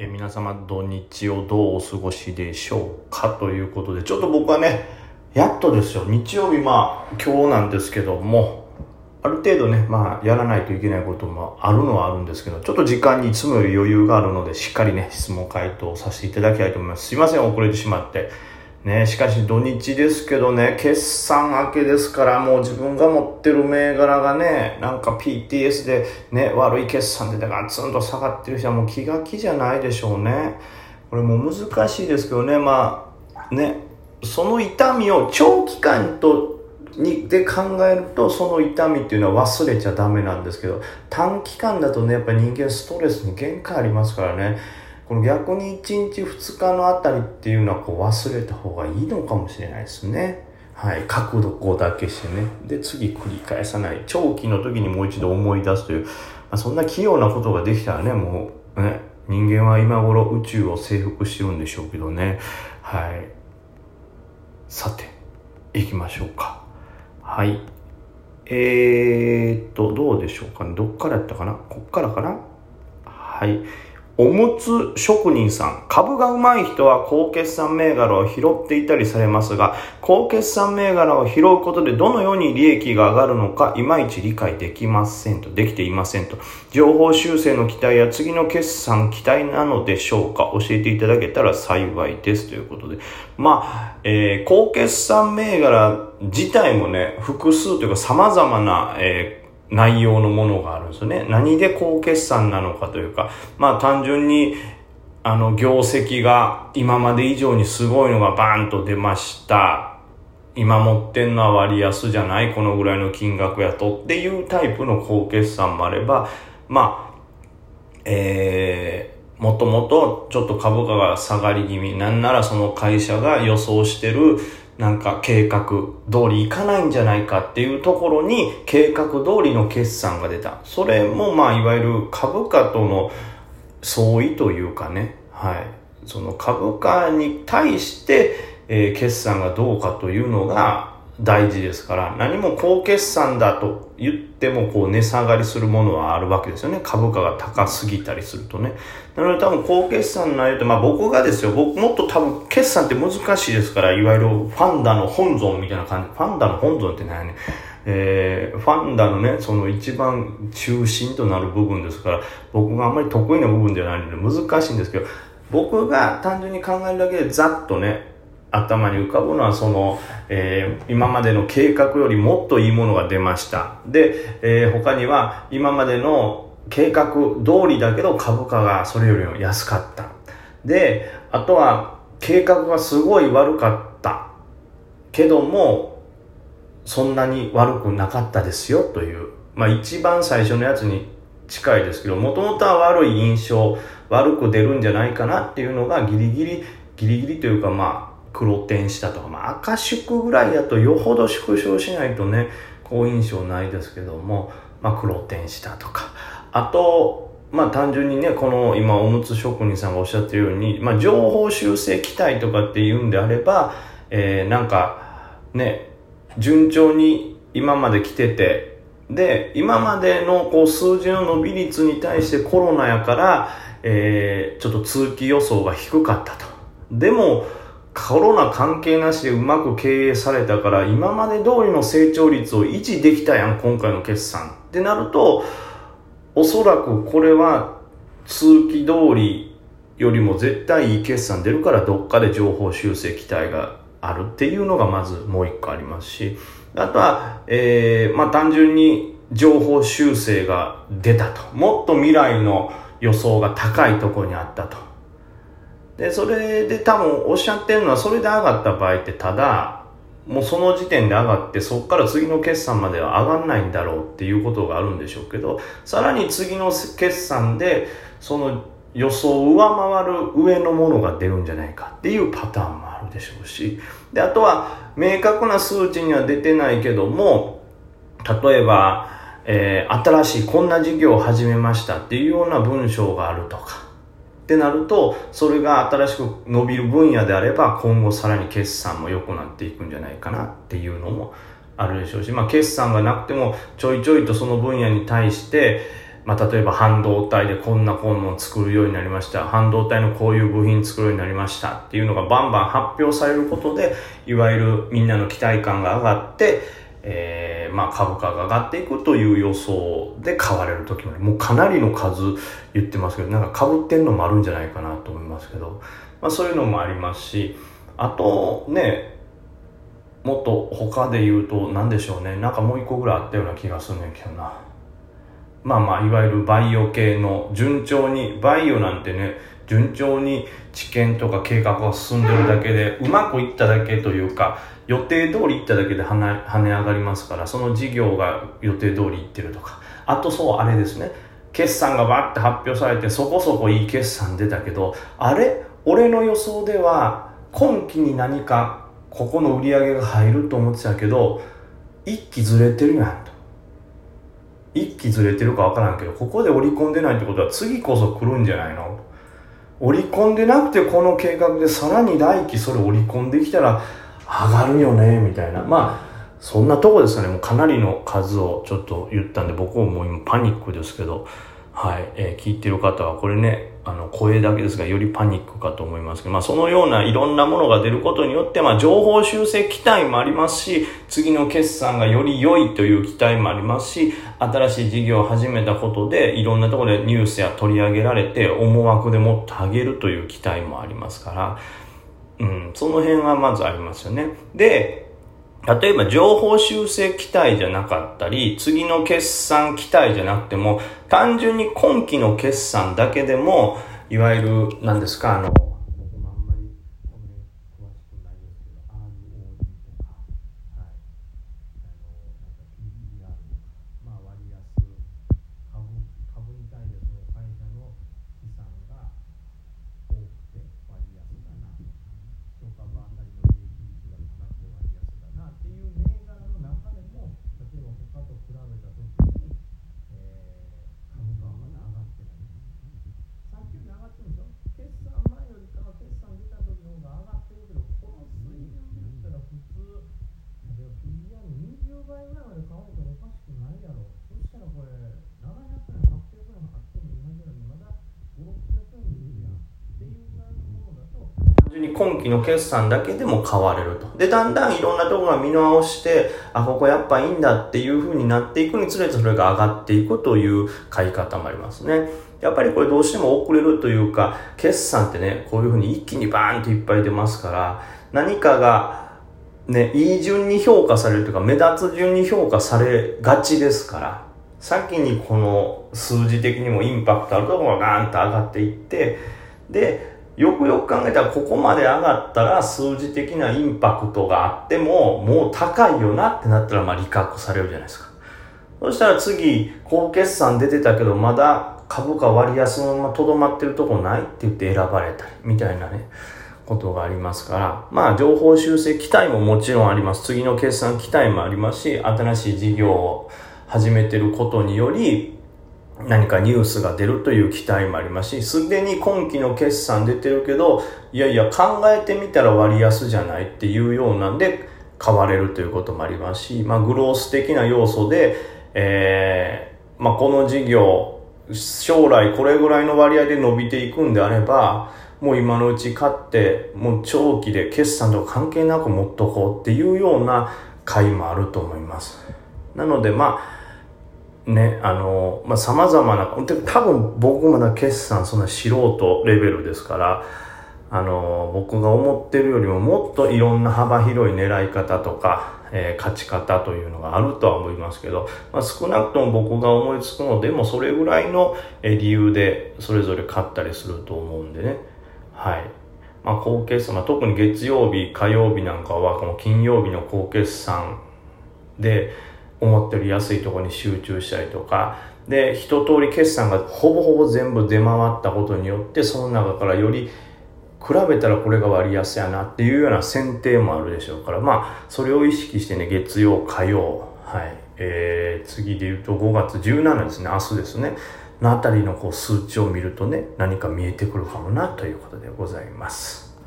え皆様土日をどうお過ごしでしょうかということで、ちょっと僕はね、やっとですよ、日曜日まあ今日なんですけども、ある程度ね、まあやらないといけないこともあるのはあるんですけど、ちょっと時間にいつもより余裕があるので、しっかりね、質問回答させていただきたいと思います。すいません、遅れてしまって。ね、しかし土日ですけどね、決算明けですから、もう自分が持ってる銘柄がね、なんか PTS でね、悪い決算でガツンと下がってる人はもう気が気じゃないでしょうね。これもう難しいですけどね、まあ、ね、その痛みを長期間とにで考えるとその痛みっていうのは忘れちゃダメなんですけど短期間だとねやっぱり人間ストレスに限界ありますからねこの逆に1日2日のあたりっていうのはこう忘れた方がいいのかもしれないですね。はい。角度こうだけしてね。で、次繰り返さない。長期の時にもう一度思い出すという、まあ、そんな器用なことができたらね、もうね、人間は今頃宇宙を征服してるんでしょうけどね。はい。さて、行きましょうか。はい。えー、っと、どうでしょうかね。どっからやったかな？こっからかな？はい。おむつ職人さん。株が上手い人は高決算銘柄を拾っていたりされますが、高決算銘柄を拾うことでどのように利益が上がるのか、いまいち理解できませんと、できていませんと。情報修正の期待や次の決算期待なのでしょうか？教えていただけたら幸いですということで。まあ、えー、高決算銘柄自体もね、複数というか様々な、えー内容のものがあるんですよね。何で高決算なのかというか、まあ単純に、あの、業績が今まで以上にすごいのがバーンと出ました。今持ってんのは割安じゃない。このぐらいの金額やと。っていうタイプの高決算もあれば、まあ、えー、もともとちょっと株価が下がり気味、なんならその会社が予想してるなんか計画通りいかないんじゃないかっていうところに計画通りの決算が出た。それもまあいわゆる株価との相違というかね、はい。その株価に対して、えー、決算がどうかというのが大事ですから、何も高決算だと言ってもこう値下がりするものはあるわけですよね。株価が高すぎたりするとね。なので多分高決算の内容って、まあ僕がですよ、僕もっと多分決算って難しいですから、いわゆるファンダの本尊みたいな感じ。ファンダの本尊って何やねんえー、ファンダのね、その一番中心となる部分ですから、僕があんまり得意な部分ではないので難しいんですけど、僕が単純に考えるだけでざっとね、頭に浮かぶのはその、えー、今までの計画よりもっといいものが出ました。で、えー、他には今までの計画通りだけど株価がそれよりも安かった。で、あとは計画がすごい悪かったけども、そんなに悪くなかったですよという、まあ一番最初のやつに近いですけど、もともとは悪い印象、悪く出るんじゃないかなっていうのがギリギリ、ギリギリというかまあ黒点したとか、まあ、赤縮ぐらいだとよほど縮小しないとね、好印象ないですけども、まあ、黒点したとか。あと、まあ単純にね、この今おむつ職人さんがおっしゃってるように、まあ情報修正期待とかって言うんであれば、えー、なんかね、順調に今まで来てて、で、今までのこう数字の伸び率に対してコロナやから、えー、ちょっと通期予想が低かったと。でも、コロナ関係なしでうまく経営されたから今まで通りの成長率を維持できたやん今回の決算。ってなるとおそらくこれは通期通りよりも絶対いい決算出るからどっかで情報修正期待があるっていうのがまずもう一個ありますし。あとは、えー、まあ単純に情報修正が出たと。もっと未来の予想が高いところにあったと。で、それで多分おっしゃってるのは、それで上がった場合ってただ、もうその時点で上がって、そこから次の決算までは上がんないんだろうっていうことがあるんでしょうけど、さらに次の決算で、その予想を上回る上のものが出るんじゃないかっていうパターンもあるでしょうし、で、あとは、明確な数値には出てないけども、例えば、えー、新しいこんな事業を始めましたっていうような文章があるとか、ってなると、それが新しく伸びる分野であれば、今後さらに決算も良くなっていくんじゃないかなっていうのもあるでしょうし、まあ決算がなくても、ちょいちょいとその分野に対して、まあ、例えば半導体でこんなこんなの作るようになりました。半導体のこういう部品作るようになりましたっていうのがバンバン発表されることで、いわゆるみんなの期待感が上がって、えー、まあ株価が上がっていくという予想で買われる時ももうかなりの数言ってますけど、なんか被ってんのもあるんじゃないかなと思いますけど、まあそういうのもありますし、あとね、もっと他で言うと何でしょうね、なんかもう一個ぐらいあったような気がするねんけどな。まあまあいわゆるバイオ系の順調にバイオなんてね順調に知見とか計画が進んでるだけでうまくいっただけというか予定通りいっただけで跳ね上がりますからその事業が予定通りいってるとか。あとそうあれですね。決算がバッて発表されてそこそこいい決算出たけどあれ？俺の予想では今期に何かここの売り上げが入ると思ってたけど一気ずれてるやんと。一気ずれてるか分からんけどここで織り込んでないってことは次こそ来るんじゃないの？織り込んでなくてこの計画でさらに来期それ織り込んできたら上がるよねみたいな。まあそんなとこですよね。もうかなりの数をちょっと言ったんで僕ももう今パニックですけど。はい、えー、聞いてる方はこれねあの声だけですがよりパニックかと思いますけど、まあ、そのようないろんなものが出ることによって、まあ、情報修正期待もありますし次の決算がより良いという期待もありますし新しい事業を始めたことでいろんなところでニュースや取り上げられて思惑でもっと上げるという期待もありますから、うん、その辺はまずありますよね。で例えば情報修正期待じゃなかったり、次の決算期待じゃなくても、単純に今期の決算だけでも、いわゆる、何ですか、あの、今期の決算だけでも買われると。で、だんだんいろんなところが見直して、あ、ここやっぱいいんだっていう風になっていくにつれてそれが上がっていくという買い方もありますね。やっぱりこれどうしても遅れるというか、決算ってね、こういう風に一気にバーンといっぱい出ますから、何かがね、いい順に評価されるというか、目立つ順に評価されがちですから、先にこの数字的にもインパクトあるところがガーンと上がっていって、で、よくよく考えたらここまで上がったら数字的なインパクトがあってももう高いよなってなったらまあ利確されるじゃないですか。そしたら次、高決算出てたけどまだ株価割安のままとどまってるとこないって言って選ばれたりみたいなね、ことがありますから、まあ情報修正期待ももちろんあります。次の決算期待もありますし、新しい事業を始めてることにより、何かニュースが出るという期待もありますし、すでに今期の決算出てるけど、いやいや考えてみたら割安じゃないっていうようなんで買われるということもありますし、まあグロース的な要素で、えー、まあこの事業、将来これぐらいの割合で伸びていくんであれば、もう今のうち買って、もう長期で決算と関係なく持っとこうっていうような買いもあると思います。なのでまあ、ね、あの、まあ、様々な、多分僕まだ決算そんな素人レベルですから、あの、僕が思ってるよりももっといろんな幅広い狙い方とか、えー、勝ち方というのがあるとは思いますけど、まあ、少なくとも僕が思いつくのでもそれぐらいの理由でそれぞれ勝ったりすると思うんでね。はい。まあ、高決算、まあ、特に月曜日、火曜日なんかはこの金曜日の高決算で、思ってる安いとこに集中したりとか。で一通り決算がほぼほぼ全部出回ったことによってその中からより比べたらこれが割安やなっていうような選定もあるでしょうから。まあそれを意識してね月曜火曜はい。えー、次で言うと5月17ですね。明日ですね。のあたりのこう数値を見るとね何か見えてくるかもなということでございます。